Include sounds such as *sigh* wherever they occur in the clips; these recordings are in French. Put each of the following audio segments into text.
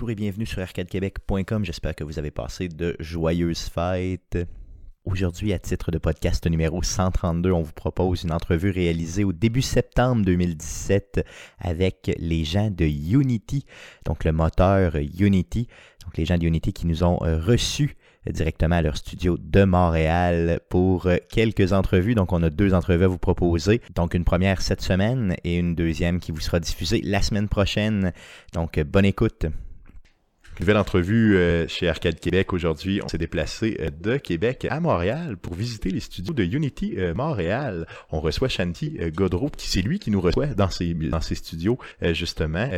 Bonjour et bienvenue sur arcadequebec.com. J'espère que vous avez passé de joyeuses fêtes. Aujourd'hui, à titre de podcast numéro 132, on vous propose une entrevue réalisée au début septembre 2017 avec les gens de Unity, donc le moteur Unity, donc les gens de Unity qui nous ont euh, reçus directement à leur studio de Montréal pour euh, quelques entrevues. Donc, on a deux entrevues à vous proposer. Donc, une première cette semaine et une deuxième qui vous sera diffusée la semaine prochaine. Donc, bonne écoute. Nouvelle entrevue euh, chez Arcade Québec aujourd'hui. On s'est déplacé de Québec à Montréal pour visiter les studios de Unity Montréal. On reçoit Shanti Godreau, qui c'est lui qui nous reçoit dans ses, dans ses studios justement.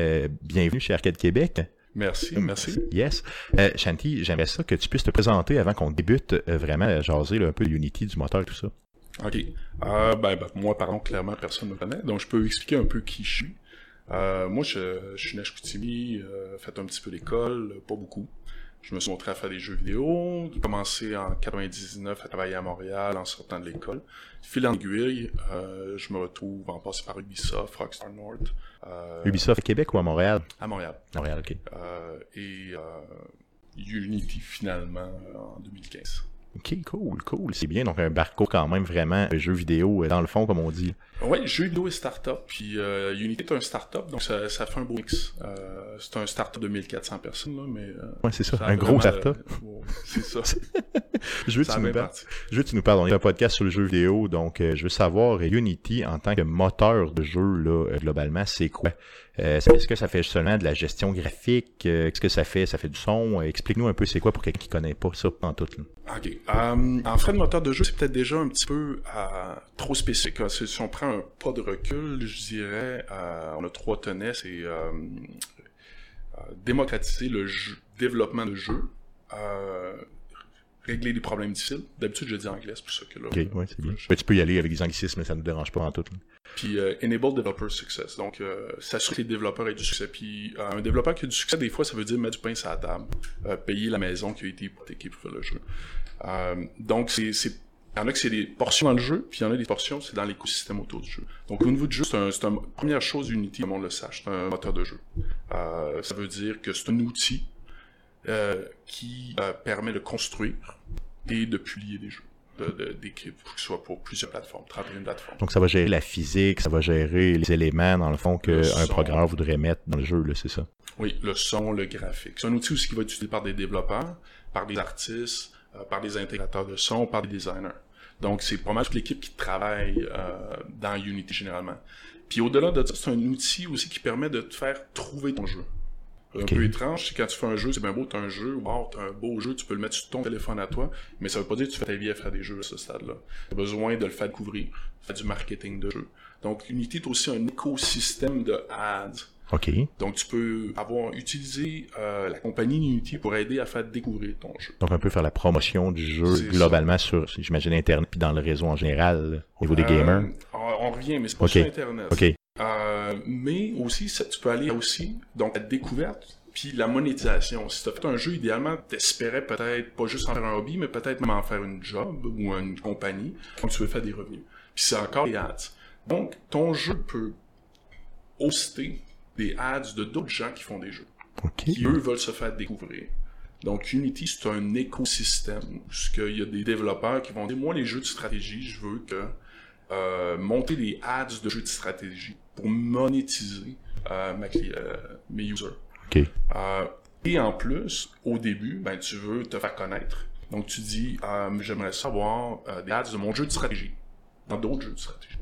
bienvenue chez Arcade Québec. Merci, merci. Yes. Euh, Shanti, j'aimerais ça que tu puisses te présenter avant qu'on débute euh, vraiment à jaser un peu Unity, du moteur, tout ça. OK. Euh, ben, ben, moi, pardon, clairement, personne ne me connaît. Donc, je peux expliquer un peu qui je suis. Euh, moi, je, je suis né à fait un petit peu d'école, pas beaucoup. Je me suis montré à faire des jeux vidéo. J'ai commencé en 99 à travailler à Montréal en sortant de l'école. Fil en aiguille, euh, je me retrouve en passant par Ubisoft, Rockstar North. Euh, Ubisoft à Québec ou à Montréal? À Montréal. Montréal, ok. Euh, et Unity finalement en 2015. Ok, cool, cool. C'est bien. Donc, un parcours quand même vraiment jeu vidéo dans le fond, comme on dit. Oui, jeu vidéo et start-up. Puis euh, Unity est un start-up, donc ça, ça, fait un beau mix. Euh, c'est un start-up de 1400 personnes, là, mais... Euh, ouais, c'est ça, un gros start-up. c'est ça. *laughs* je, veux que tu nous parles, je veux que tu nous parles. On est un podcast sur le jeu vidéo, donc je veux savoir, Unity, en tant que moteur de jeu, là, globalement, c'est quoi? Est-ce que ça fait seulement de la gestion graphique? Qu'est-ce que ça fait? Ça fait du son? Explique-nous un peu c'est quoi pour quelqu'un qui connaît pas ça en tout. OK. en fait, le moteur de jeu, c'est peut-être déjà un petit peu trop spécifique. Si on prend un pas de recul, je dirais, euh, on a trois tenets, c'est euh, euh, démocratiser le développement de jeux, régler des problèmes difficiles. D'habitude, je dis anglais, c'est pour ça que là. Ok, ouais, c'est bien. Mais tu peux y aller avec des anglicismes, mais ça ne nous dérange pas en tout. Puis enable developer success. Donc, s'assurer que les développeurs aient du succès. Puis un développeur qui a du succès, des fois, ça veut dire mettre du pain sur la table, payer la maison qui a été hypothéquée pour faire le jeu. donc, c'est il y en a que c'est des portions dans le jeu, puis il y en a des portions, c'est dans l'écosystème autour du jeu. Donc au niveau du jeu, c'est un, un, première chose Unity, tout le monde le sache, c'est un moteur de jeu. Euh, ça veut dire que c'est un outil euh, qui euh, permet de construire et de publier des jeux d'équipe, que ce soit pour plusieurs plateformes, 31 plateformes. Donc ça va gérer la physique, ça va gérer les éléments, dans le fond, qu'un programmeur voudrait mettre dans le jeu, c'est ça? Oui, le son, le graphique. C'est un outil aussi qui va être utilisé par des développeurs, par des artistes, euh, par des intégrateurs de son, par des designers. Donc, c'est pas mal toute l'équipe qui travaille dans Unity généralement. Puis au-delà de ça, c'est un outil aussi qui permet de te faire trouver ton jeu. Un peu étrange, c'est quand tu fais un jeu, c'est bien beau, t'as un jeu, wow, t'as un beau jeu, tu peux le mettre sur ton téléphone à toi, mais ça veut pas dire que tu fais ta vie à faire des jeux à ce stade-là. T'as besoin de le faire découvrir, faire du marketing de jeu. Donc, Unity est aussi un écosystème de ads OK. Donc, tu peux avoir utilisé euh, la compagnie Unity pour aider à faire découvrir ton jeu. Donc, un peu faire la promotion du jeu globalement sur, j'imagine, Internet, puis dans le réseau en général, au niveau des euh, gamers. On, revient, mais c'est pas sur Internet. OK. Euh, mais aussi, ça, tu peux aller aussi, donc, la découverte, puis la monétisation. Si tu as fait un jeu, idéalement, t'espérais peut-être pas juste en faire un hobby, mais peut-être même en faire une job ou une compagnie. Donc, tu veux faire des revenus. Puis c'est encore des ads. Donc, ton jeu peut hoster des ads de d'autres gens qui font des jeux. Qui, eux, veulent se faire découvrir. Donc, Unity, c'est un écosystème où il y a des développeurs qui vont dire, moi, les jeux de stratégie, je veux que euh, monter des ads de jeux de stratégie pour monétiser euh, euh, mes users. et en plus, au début, ben, tu veux te faire connaître. Donc, tu dis, j'aimerais savoir des ads de mon jeu de stratégie dans d'autres jeux de stratégie.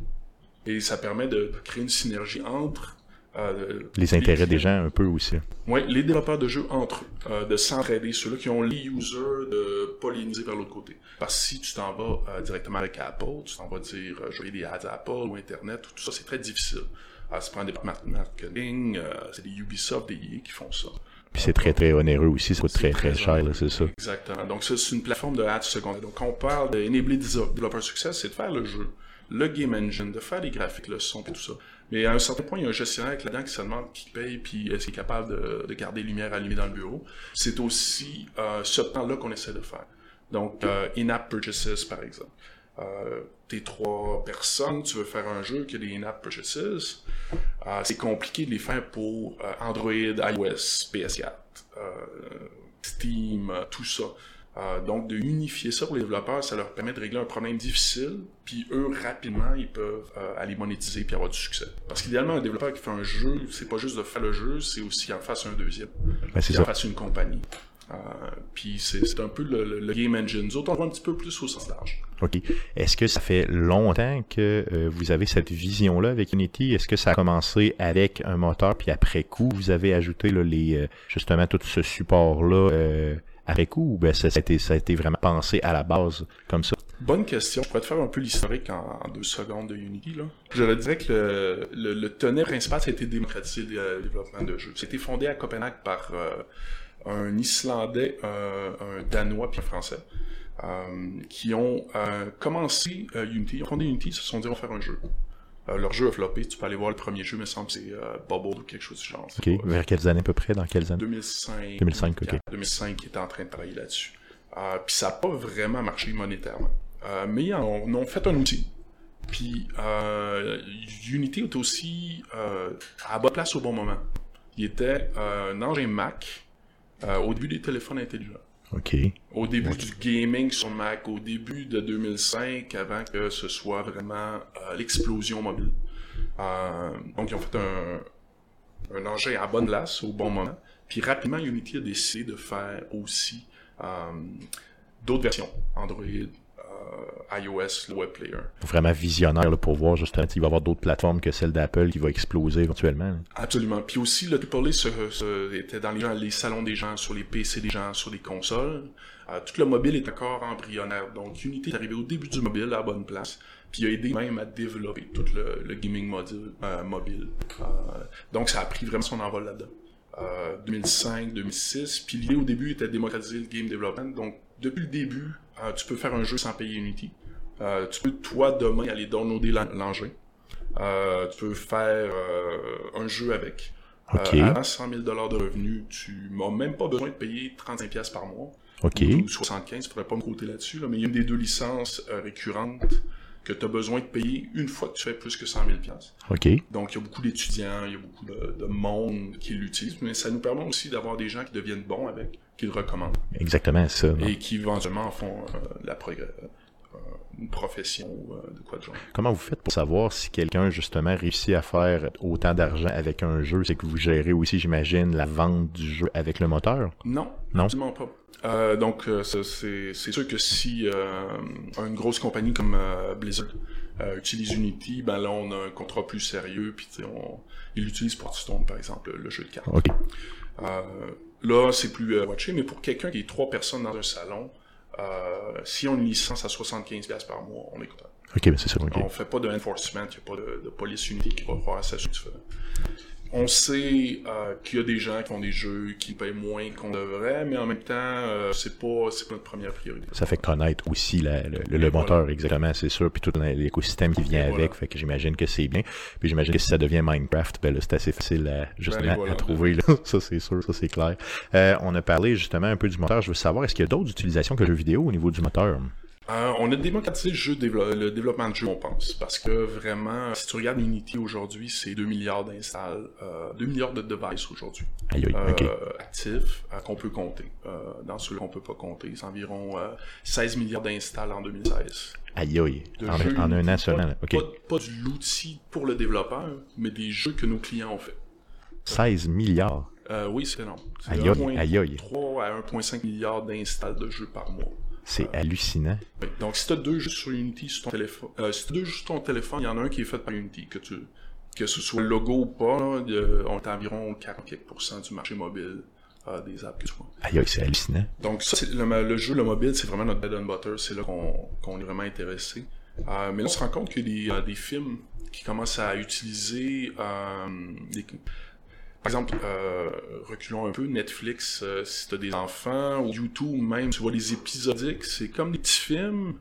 Et ça permet de créer une synergie entre euh, les intérêts des gens un peu aussi. Oui, les développeurs de jeux entre eux, euh, de s'entraider, ceux-là qui ont les users de polliniser vers l'autre côté. Parce que si tu t'en vas euh, directement avec Apple, tu t'en vas dire je vais des ads Apple ou Internet, tout ça, c'est très difficile. ça prend des marketing, c'est des Ubisoft, des EA qui font ça. Puis c'est très très onéreux aussi, ça coûte très très, cher, c'est ça. Exactement. Donc c'est une plateforme de ads secondaire. Donc quand on parle d'enabler développeur succès, c'est de faire le jeu, le game engine, de faire les graphiques, le son et tout ça. Mais à un certain point, il y a un gestionnaire là-dedans qui se demande qui paye puis est-ce qu'il est capable de, garder les lumières allumées dans le bureau. C'est aussi euh, ce temps-là qu'on essaie de faire. Donc, euh, in-app purchases, par exemple. Euh, t'es trois personnes, tu veux faire un jeu qui a des in-app purchases. C'est compliqué de les faire pour Android, iOS, PS4. Steam, tout ça. Euh, donc, de unifier ça pour les développeurs, ça leur permet de régler un problème difficile, puis eux, rapidement, ils peuvent euh, aller monétiser puis avoir du succès. Parce qu'idéalement, un développeur qui fait un jeu, c'est pas juste de faire le jeu, c'est aussi en face un deuxième. Ben, c'est en face une compagnie. Euh, puis c'est un peu le, le, game engine. Nous autres, on va un petit peu plus au sens large. OK. Est-ce que ça fait longtemps que euh, vous avez cette vision-là avec Unity? Est-ce que ça a commencé avec un moteur, puis après coup, vous avez ajouté là, les justement tout ce support-là coup ou ben, ça, a été, vraiment pensé à la base comme ça? Bonne question. Je pourrais te faire un peu l'historique en, deux secondes de Unity. Là. Je dirais que le, le, principal, ça a été démocratiser le développement de jeux. C'était fondé à Copenhague par euh, un Islandais, euh, un Danois puis un Français. Euh, qui ont commencé Unity, ils ont fondé Unity, ils se sont dit on va faire un jeu. Euh, leur jeu a floppé. Tu peux aller voir le premier jeu, me semble que c'est euh, Bubble ou quelque chose du genre. Ok. Vers quelles années à peu près? Dans quelles années? 2005. 2005, ok. 2005, qui était en train de travailler là-dessus. Euh, puis ça n'a pas vraiment marché monétairement. Euh, mais ils ont, fait un outil. Puis Unity est aussi à la bonne place au bon moment. Il était un engin Mac au début des téléphones intelligents. OK. Au début du gaming sur Mac, au début de 2005, avant que ce soit vraiment euh, l'explosion mobile. Euh, donc, ils ont fait un, un engin à bonne place, au bon moment. Puis rapidement, Unity a décidé de faire aussi euh, d'autres versions, Android, iOS, le web player. Vraiment visionnaire là, pour voir justement il va y avoir d'autres plateformes que celle d'Apple qui va exploser éventuellement. Absolument. Puis aussi, le Triple se, était dans les, les, salons des gens, sur les PC des gens, sur les consoles. Euh, tout le mobile est encore embryonnaire. Donc Unity est arrivé au début du mobile à la bonne place. Puis il a aidé même à développer tout le, gaming module, euh, mobile. Euh, donc ça a pris vraiment son envol là-dedans. 2005, 2006. Puis l'idée au début était de démocratiser le game development. Donc depuis le début, euh, tu peux faire un jeu sans payer Unity. Euh, tu peux, toi, demain, aller downloader l'engin. Euh, tu peux faire un jeu avec. Okay. avant 100 000 de revenus, tu n'as même pas besoin de payer 35 par mois. OK. Ou 75, il ne faudrait pas me compter là-dessus. mais il y a une des deux licences récurrentes que tu as besoin de payer une fois que tu fais plus que 100 000 OK. Donc, il y a beaucoup d'étudiants, il y a beaucoup de, de monde qui l'utilisent, mais ça nous permet aussi d'avoir des gens qui deviennent bons avec qu'ils recommandent. Exactement ça. Et qui éventuellement font euh, la progrès euh, une profession ou euh, de quoi de genre. Comment vous faites pour savoir si quelqu'un justement réussit à faire autant d'argent avec un jeu? C'est que vous gérez aussi, j'imagine, la vente du jeu avec le moteur? Non, non, absolument pas. Euh, donc c'est sûr que si une grosse compagnie comme Blizzard utilise Unity, ben là on a un contrat plus sérieux, puis on, ils l'utilisent pour Hearthstone par exemple, le, jeu de cartes. Ok. Là, c'est plus euh, watché, mais pour quelqu'un qui est trois personnes dans un salon, euh, si on a une licence à 75$ par mois, on est content. Ok, mais c'est ça. Okay. On fait pas de enforcement, il n'y a pas de, de, police unité qui va voir ça. On sait euh, qu'il y a des gens qui font des jeux qui payent moins qu'on devrait, mais en même temps, euh, c'est pas c'est pas notre première priorité. Ça fait connaître aussi la, le, le, moteur, exactement, c'est sûr, puis tout l'écosystème qui vient avec, fait que j'imagine que c'est bien. Puis j'imagine que si ça devient Minecraft, ben là, c'est assez facile à, justement ben, à trouver. Là. *laughs* ça c'est sûr, ça c'est clair. Euh, on a parlé justement un peu du moteur. Je veux savoir, est-ce qu'il y a d'autres utilisations que le jeu vidéo au niveau du moteur? Euh, on a démocratisé le, jeu le développement de jeu, on pense. Parce que vraiment, si tu regardes Unity aujourd'hui, c'est 2 milliards d'installs, euh, 2 milliards de devices aujourd'hui. Euh, actifs euh, qu'on peut compter. dans ceux qu'on peut pas compter, c'est environ 16 milliards d'installs en 2016. Aïe aïe. En, un an seulement. Pas, pas, de l'outil pour le développeur, mais des jeux que nos clients ont fait. 16 milliards? oui, c'est énorme. Aïe aïe. aïe 3 à 1,5 milliards d'installs de jeux par mois. C'est hallucinant. Donc, si tu as deux jeux sur Unity sur ton téléphone, euh, si tu as deux jeux sur ton téléphone, il y en a un qui est fait par Unity, que tu que ce soit le logo ou pas, on est environ 40% du marché mobile euh, des apps que tu vois. Aïe, c'est hallucinant. Donc, ça, le, le, jeu, le mobile, c'est vraiment notre bread and butter, c'est là qu'on est vraiment intéressé. Euh, mais là, on se rend compte qu'il y a des, des films qui commencent à utiliser des, par exemple, euh, reculons un peu, Netflix, euh, si t'as des enfants, ou YouTube même, tu vois les épisodiques, c'est comme des petits films,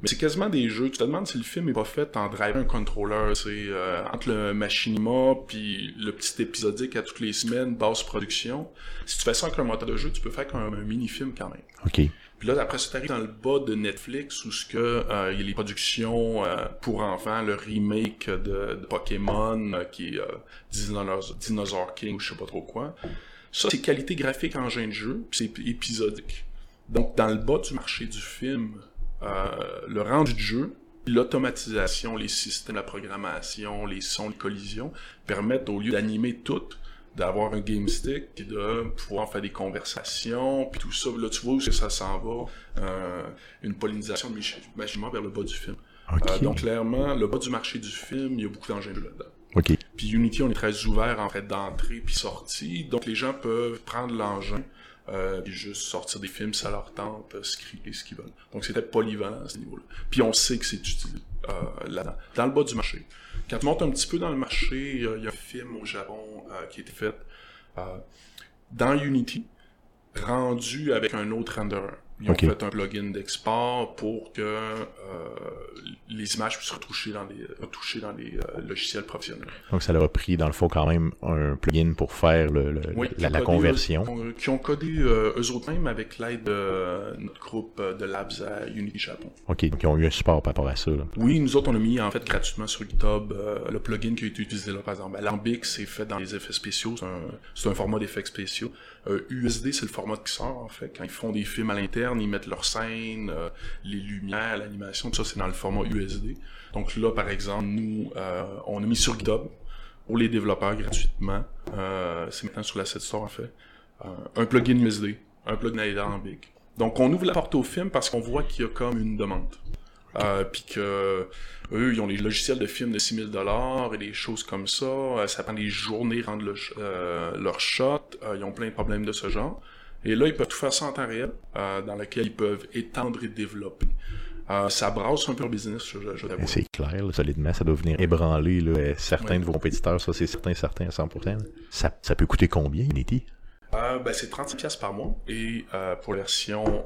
mais c'est quasiment des jeux. Tu te demandes si le film est pas fait en drivant un controller. C'est euh, entre le machinima puis le petit épisodique à toutes les semaines, basse production. Si tu fais ça avec un moteur de jeu, tu peux faire comme un mini-film quand même. OK. Puis là, après ça, t'arrives dans le bas de Netflix où ce que euh, il y a les productions euh, pour enfants, le remake de, de Pokémon euh, qui est Dinosaur, Dinosaur, King ou je sais pas trop quoi. Ça, c'est qualité graphique engin de jeu, puis c'est épisodique. Donc, dans le bas du marché du film, euh, le rendu du jeu, l'automatisation, les systèmes, la programmation, les sons, les collisions, permettent, au lieu d'animer tout, d'avoir un game stick de pouvoir faire des conversations puis tout ça là tu vois où ça s'en va euh, une pollinisation de machine vers le bas du film euh, donc clairement le bas du marché du film il y a beaucoup d'engins là-dedans. Puis Unity, on est très ouvert en fait d'entrée puis sortie. Donc les gens peuvent prendre l'engin euh, et juste sortir des films, ça leur tente, euh, ce qu'ils veulent. Donc c'était polyvalent à ce niveau-là. Puis on sait que c'est utilisé euh, là-dedans, dans le bas du marché. Quand tu montes un petit peu dans le marché, il y a un film au Japon euh, qui a été fait euh, dans Unity, rendu avec un autre renderer. Ils ont fait un plugin d'export pour que euh, les images puissent retoucher dans les, retoucher dans les euh, logiciels professionnels. Donc, ça leur a pris, dans le fond, quand même un plugin pour faire le, le- Oui, qui la, ont la codé, conversion. euh, qui ont codé euh, eux autres mêmes avec l'aide de notre groupe de labs à Unity Japon. OK. Donc, ils ont eu un support par rapport à ça. là. Oui, nous autres, on a mis en fait gratuitement sur GitHub le plugin qui a été utilisé là, par exemple. Alambic, c'est fait dans les effets spéciaux, c'est un, un format d'effets spéciaux. USD, c'est le format qui sort, en fait. Quand ils font des films à ils mettent leurs scènes, euh, les lumières, l'animation, tout ça, c'est dans le format USD. Donc là, par exemple, nous, euh, on a mis sur GitHub pour les développeurs gratuitement. Euh, c'est maintenant sur la Store, en fait. Un plugin USD, un plugin Alambic. Donc on ouvre la porte au film parce qu'on voit qu'il y a comme une demande. Puis que eux, ils ont les logiciels de films de 6000 dollars et des choses comme ça. Ça prend des journées rendre le, leur shot. Ils ont plein de problèmes de ce genre. Et là, ils peuvent tout faire ça en temps réel, euh, dans lequel ils peuvent étendre et développer. Euh, ça brasse un peu leur business, je, je, l'avoue. C'est clair, là, solidement, ça doit venir ébranler là, euh, certains Ouais. de vos compétiteurs, ça c'est certain, certain à 100%. là. Ça, ça peut coûter combien, Unity? Euh, ben, c'est 35$ piastres par mois et pour la version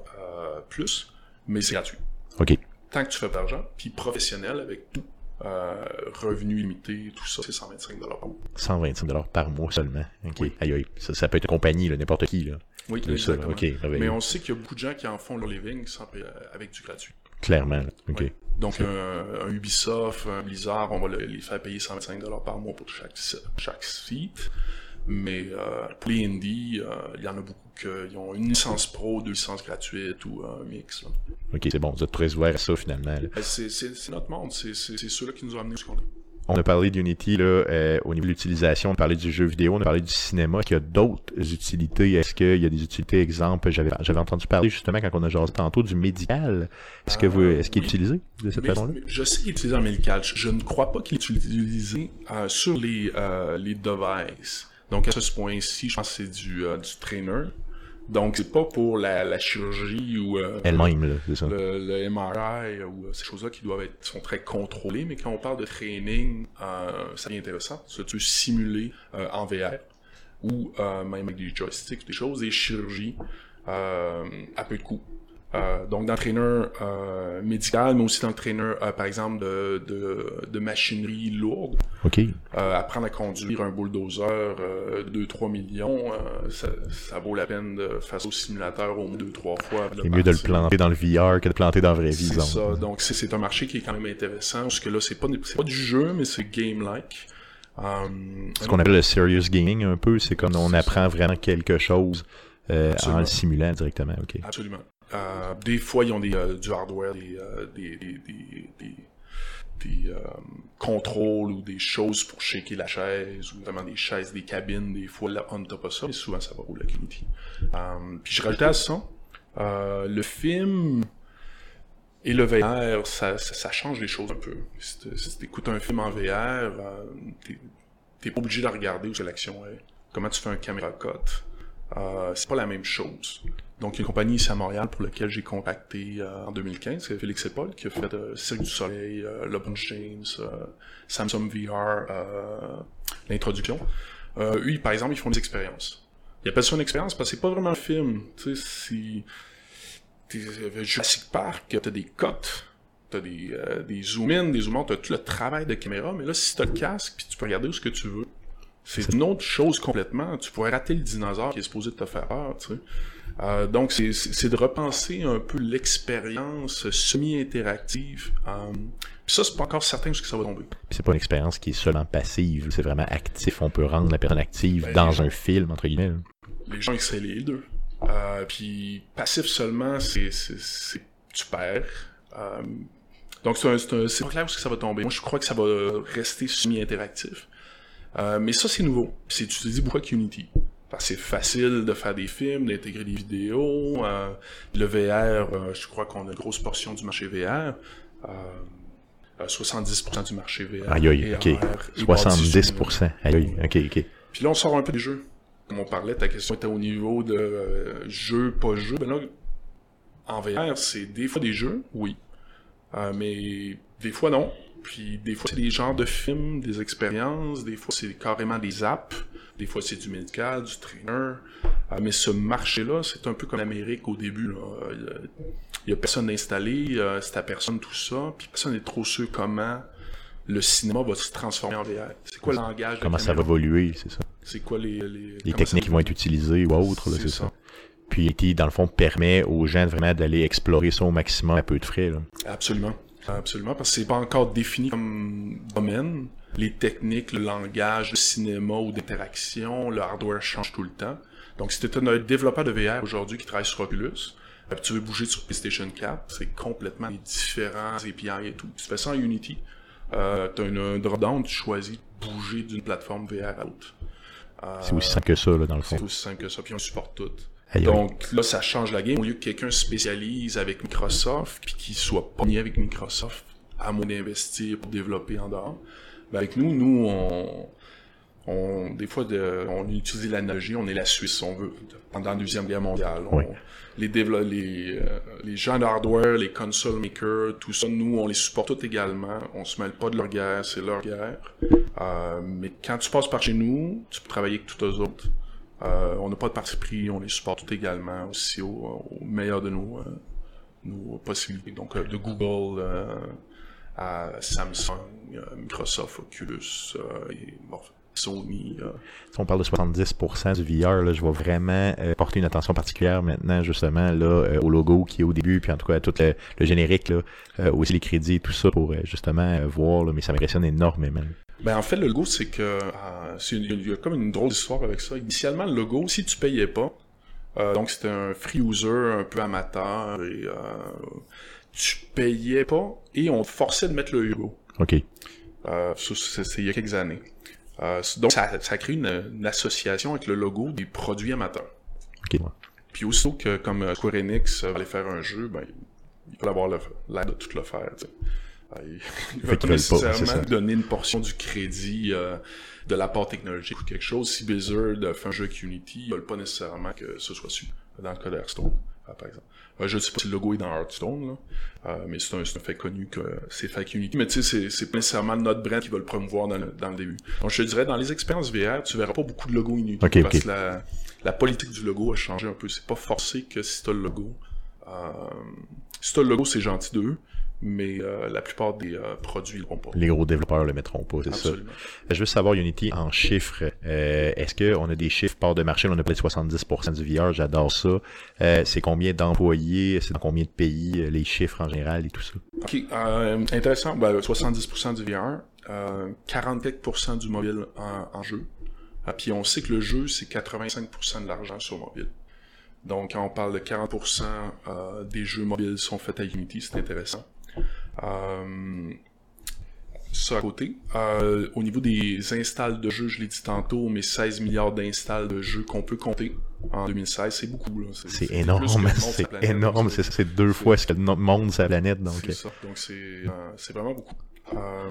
plus, mais c'est gratuit. OK. Tant que tu fais pas d'argent, puis professionnel avec tout, euh, revenu limité, tout ça, c'est 125$ par mois. 125 par mois seulement. OK. Oui. Aïe, aïe. Ça, ça peut être une compagnie, n'importe qui. Là. Oui, Tout ça. OK. Mais on sait qu'il y a beaucoup de gens qui en font leur living sans euh, avec du gratuit. Clairement. OK. Donc un, un Ubisoft, un Blizzard, on va le- les faire payer 125$ par mois pour chaque, si- chaque site. Mais euh, pour les indies, euh, il y en a beaucoup qui ont une licence pro, deux licences gratuites ou un mix. là. OK, c'est bon. Vous êtes très ouvert à ça, finalement. Ben, C'est notre monde, c'est ceux-là qui nous ont amenés où ce qu'on est. On a parlé d'Unity là, euh, au niveau de l'utilisation, on a parlé du jeu vidéo, on a parlé du cinéma, qu'il y a d'autres utilités? Est-ce qu'il y a des utilités, exemple, j'avais j'avais entendu parler justement quand on a jasé tantôt du médical. Est-ce que vous est-ce qu'il est utilisé de cette façon-là? je sais qu'il est utilisé en médical. Je, je ne crois pas qu'il est utilisé euh, sur les, euh, les devices. Donc à ce point-ci, je pense que c'est du, euh, du trainer. Donc c'est pas pour la, la chirurgie ou euh, Elle-même, là, c'est ça. le, le MRI ou euh, ces choses-là qui doivent être sont très contrôlées. Mais quand on parle de training, euh, ça devient intéressant. Ça, tu peux simuler en VR ou même avec des joysticks, des choses, des chirurgies à peu de coûts. Euh, donc trainer euh, médical, mais aussi dans le trainer, euh, par exemple, de, de, de machinerie lourde. OK. Euh, apprendre à conduire un bulldozer euh, 2-3 millions, euh, ça, ça vaut la peine de faire au simulateur au moins 2-3 fois. C'est mieux de le planter dans le VR que de le planter dans la vraie vie, C'est ça. Donc c'est un marché qui est quand même intéressant parce que là c'est pas pas du jeu mais c'est game-like. Ce qu'on appelle le serious gaming un peu, c'est comme on apprend vraiment quelque chose euh, en le simulant directement. OK. Absolument. Euh, des fois, ils ont euh, du hardware, des, euh, contrôles ou des choses pour shaker la chaise, ou vraiment des chaises, des cabines, des fois, là, on n'a pas ça, mais souvent, ça va rouler avec Unity. Puis je rajoutais à ça, le film et le VR, ça, change les choses un peu. Si tu écoutes un film en VR, euh, t'es- pas obligé de regarder où l'action est. Comment tu fais un caméra cut. C'est pas la même chose. Donc, une compagnie ici à Montréal pour laquelle j'ai contacté euh, en 2015, c'est Félix et qui a fait euh, Cirque du Soleil, euh, LeBron James, euh, Samsung VR, l'introduction. Eux, par exemple, ils font des expériences. Ils appellent ça une expérience parce que c'est pas vraiment un film. Tu sais, si Jurassic Park, t'as des cotes, t'as des, des zoom-in, des zoom-out, t'as tout le travail de caméra, mais là, si t'as le casque, puis tu peux regarder où ce que tu veux, c'est une autre chose complètement. Tu pourrais rater le dinosaure qui est supposé te faire peur, tu sais. Euh, donc, c'est- de repenser un peu l'expérience semi-interactive. Euh, ça, c'est pas encore certain où ce que ça va tomber. C'est pas une expérience qui est seulement passive, c'est vraiment actif. On peut rendre la personne active Ben, dans un film, entre guillemets. les gens essaient les deux. Euh, puis passif seulement, c'est tu perds. Donc c'est pas clair où ça va tomber. Moi, je crois que ça va rester semi-interactif. Mais ça, c'est nouveau. C'est utilisé beaucoup avec Unity. C'est facile de faire des films, d'intégrer des vidéos. Euh, le VR, euh, je crois qu'on a une grosse portion du marché VR. 70% du marché VR. Aïe, aïe, ok. 70%. Aïe, ok, ok. Puis là, on sort un peu des jeux. Comme on parlait, ta question était au niveau de jeux, pas jeux. Ben là, en VR, c'est des fois des jeux, oui. mais des fois non. Puis des fois, c'est des genres de films, des expériences, des fois, c'est carrément des apps, des fois, c'est du médical, du trainer. Ah, mais ce marché-là, c'est un peu comme l'Amérique au début. Il y a personne installé, c'est à personne tout ça, puis personne n'est trop sûr comment le cinéma va se transformer en VR. C'est quoi le langage Comment ça va évoluer, c'est ça? C'est quoi les... Les, techniques qui vont être utilisées ou autres, c'est ça. Puis qui, dans le fond, permet aux gens vraiment d'aller explorer ça au maximum à peu de frais. Là. Absolument. Absolument, parce que c'est pas encore défini comme domaine. Les techniques, le langage, le cinéma ou d'interaction, le hardware change tout le temps. Donc, si tu es un développeur de VR aujourd'hui qui travaille sur Oculus, et tu veux bouger sur PlayStation 4, c'est complètement différents API et tout. Tu fais ça en Unity, euh, tu as une drop-down, tu choisis de bouger d'une plateforme VR à l'autre. Euh, c'est aussi simple que ça, là, dans le fond. C'est aussi simple que ça, puis on supporte tout. Donc là, ça change la game. Au lieu que quelqu'un spécialise avec Microsoft, puis qu'il soit pas avec Microsoft, à moins d'investir pour développer en dehors, ben avec nous, nous, on, on des fois, de, on utilise l'analogie, on est la Suisse, on veut, pendant la Deuxième Guerre mondiale. les, les, euh, les gens d'hardware, les console makers, tout ça, nous, on les supporte tout également. On se mêle pas de leur guerre, c'est leur guerre. Euh, mais quand tu passes par chez nous, tu peux travailler avec tous les autres. Euh, on n'a pas de parti pris, on les supporte tout également aussi au, meilleur de nos, euh, nos possibilités. Donc de Google à Samsung, Microsoft, Oculus et Sony. Si on parle de 70% du VR, là, je vais vraiment porter une attention particulière maintenant justement là au logo qui est au début, puis en tout cas à tout le, générique, là, aussi les crédits et tout ça pour justement voir, là, mais ça m'impressionne énormément. Ben en fait le logo c'est que il y a comme une drôle d'histoire avec ça. Initialement, le logo, si tu payais pas, euh, donc c'était un free user un peu amateur et euh, tu payais pas et on te forçait de mettre le logo. OK. Euh, c'est il y a quelques années. Euh, donc ça, ça a créé une, association avec le logo des produits amateurs. OK. Puis aussitôt que comme Square Enix va aller faire un jeu, ben il va avoir l'air de tout le faire. *laughs* Il va pas nécessairement donner une portion du crédit euh, de l'apport technologique ou quelque chose. Si Blizzard fait un jeu avec Unity, ils veulent pas nécessairement que ce soit su. Dans le cas d'Hearthstone, euh, par exemple. Je ne sais pas si le logo est dans Hearthstone, là, euh, mais c'est un, un, fait connu que c'est avec Unity. Mais tu sais, c'est pas nécessairement notre brand qui va le promouvoir dans le, dans le début. Donc je te dirais, dans les expériences VR, tu verras pas beaucoup de logos Unity. parce que la, la, politique du logo a changé un peu. C'est pas forcé que si t'as le logo. Euh, si t'as le logo, c'est gentil d'eux mais euh, la plupart des euh, produits ne le pas. Les gros développeurs le mettront pas, c'est ça. Je veux savoir, Unity, en chiffres, euh, est-ce qu'on a des chiffres part de marché? On a peut-être 70% du VR, j'adore ça. c'est combien d'employés? C'est dans combien de pays? les chiffres en général et tout ça? OK, intéressant. Ben, 70% du VR, 44% du mobile en, jeu. Puis on sait que le jeu, c'est 85% de l'argent sur mobile. Donc, quand on parle de 40% des jeux mobiles sont faits à Unity, c'est intéressant. Euh, ça à côté. Euh, au niveau des installs de jeux, je l'ai dit tantôt, mais 16 milliards d'installs de jeux qu'on peut compter en 2016, c'est beaucoup. C'est énorme, c'est énorme, c'est deux fois ce que le monde la planète. Donc c'est ça, donc c'est euh, vraiment beaucoup. Euh,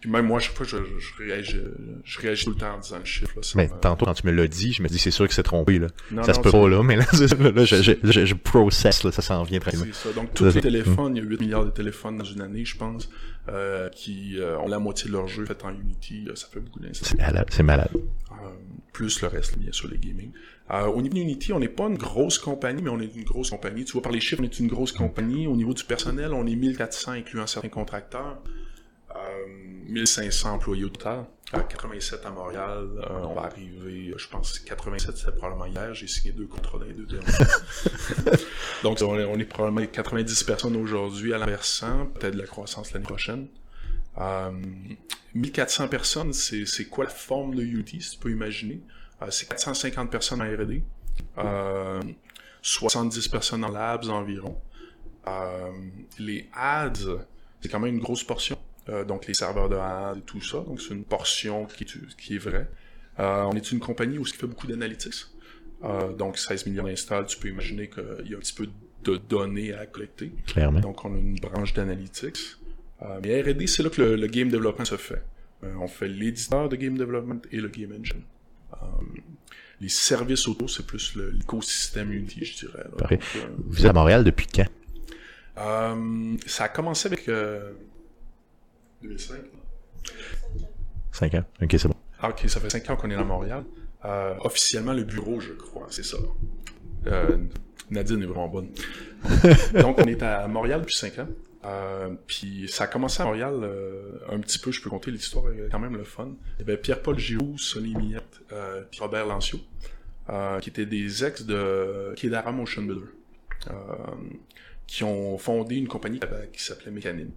puis même moi, chaque fois, je, je, réagis, je réagis tout le temps en disant le chiffre. Là, mais tantôt, quand tu me l'as dit, je me dis, c'est sûr que c'est trompé. Là. ça se peut pas, là, mais là, *laughs* là je, je, je, process, là, ça s'en vient très C'est ça. Donc, tous les téléphones, il y a 8 milliards de téléphones dans une année, je pense, euh, qui euh, ont la moitié de leur jeu fait en Unity. ça fait beaucoup d'instants. C'est malade. Euh, plus le reste, bien sûr, les gaming. Euh, au niveau d'Unity, on n'est pas une grosse compagnie, mais on est une grosse compagnie. Tu vois, par les chiffres, on est une grosse compagnie. Au niveau du personnel, on est 1400, incluant certains contracteurs. 1500 employés au total. 87 à Montréal. Euh, on va arriver, je pense, 87, c'était probablement hier. J'ai signé deux contrats dans les deux derniers. *laughs* Donc, on est, on est, probablement 90 personnes aujourd'hui à l'inversant. Peut-être de la croissance l'année prochaine. 1400 euh, personnes, c'est quoi la forme de UT, si tu peux imaginer? C'est 450 personnes en R&D, 70 personnes en labs environ. les ads, c'est quand même une grosse portion. donc les serveurs de ads et tout ça. Donc c'est une portion qui, qui est vraie. on est une compagnie où ce qui fait beaucoup d'analytics. donc 16 millions d'installs, tu peux imaginer qu'il y a un petit peu de données à collecter. Clairement. Donc on a une branche d'analytics. Euh, mais R&D, c'est là que le, game development se fait. Euh, on fait l'éditeur de game development et le game engine. Euh, les services auto, c'est plus l'écosystème Unity, je dirais. Vous êtes à Montréal depuis quand? ça a commencé avec 2005. 5 ans, ok, c'est bon. Ah, ok, ça fait 5 ans qu'on est à Montréal. officiellement, le bureau, je crois, c'est ça. Nadine est vraiment bonne. *laughs* Donc, on est à Montréal depuis 5 ans. Euh, puis ça a commencé à Montréal euh, un petit peu, je peux compter l'histoire, quand même le fun. Il y avait Pierre-Paul Giroux, Sonny Miette, euh, puis Robert Lancio, euh, qui étaient des ex de Kedara Motion Builder, qui ont fondé une compagnie qui s'appelait Mécanine.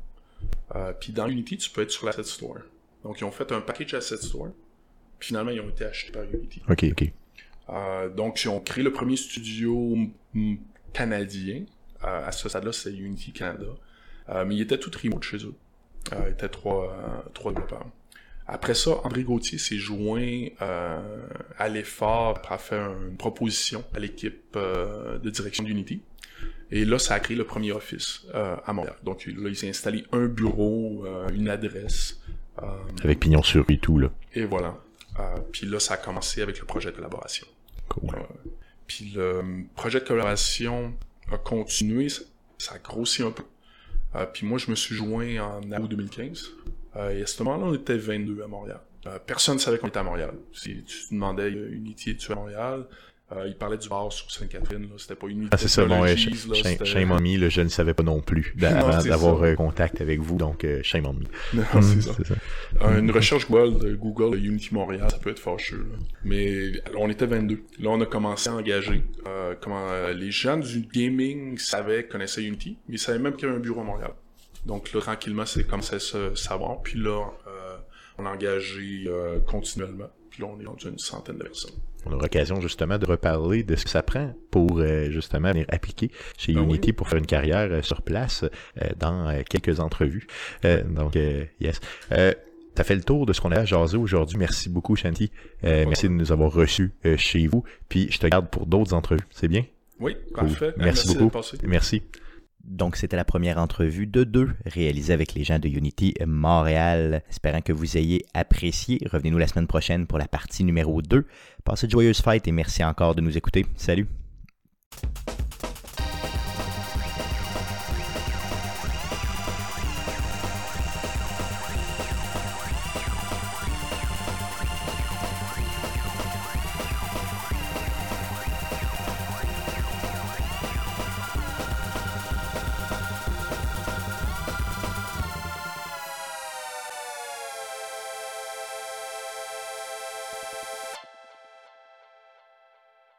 puis dans Unity, tu peux être sur l'Asset Store. Donc ils ont fait un package Asset Store, puis finalement ils ont été achetés par Unity. Ok, ok. donc ils ont créé le premier studio canadien. à ce stade-là, c'est Unity Canada. Euh, mais il était tout remote chez eux. Euh, il était trois, euh, trois développeurs. Après ça, André Gauthier s'est joint à l'effort pour faire une proposition à l'équipe de direction d'Unity. Et là, ça a créé le premier office à Montréal. Donc là, il s'est installé un bureau, une adresse. avec pignon sur rue tout, là. Et voilà. puis là, ça a commencé avec le projet de collaboration. Cool. puis le projet de collaboration a continué, ça a grossi un peu. Euh, puis moi, je me suis joint en août 2015. Euh, et à ce moment-là, on était 22 à Montréal. Euh, personne ne savait qu'on était à Montréal. Si tu demandais Unity, es-tu à Montréal? Euh, il parlait du bar sur Sainte-Catherine, c'était pas une Ah, c'est ça, bon, shame, on me, je ne savais pas non plus *laughs* avant d'avoir euh, contact avec vous, donc euh, shame on me. Non, c'est ça. Euh, une recherche Google de Google Unity Montréal, ça peut être fâcheux. Là. Mais on était 22. Là, on a commencé à engager. Euh, comment Les gens du gaming savaient, connaissaient Unity, mais ils savaient même qu'il y avait un bureau à Montréal. Donc là, tranquillement, c'est commencé à se savoir. Puis là, on a engagé continuellement. Puis là, on est rendu une centaine de personnes on aura l'occasion justement de reparler de ce que ça prend pour euh, justement venir appliquer chez ben Unity pour faire une carrière euh, sur place euh, dans quelques entrevues. donc, yes. Tu as fait le tour de ce qu'on a jasé aujourd'hui. Merci beaucoup, Shanti. merci de nous avoir reçus chez vous. Puis je te garde pour d'autres entrevues. C'est bien? Oui, parfait. Merci, merci beaucoup. Merci. Donc, c'était la première entrevue de deux réalisée avec les gens de Unity Montréal. Espérant que vous ayez apprécié. Revenez-nous la semaine prochaine pour la partie numéro 2. Passez de joyeuses fêtes et merci encore de nous écouter. Salut!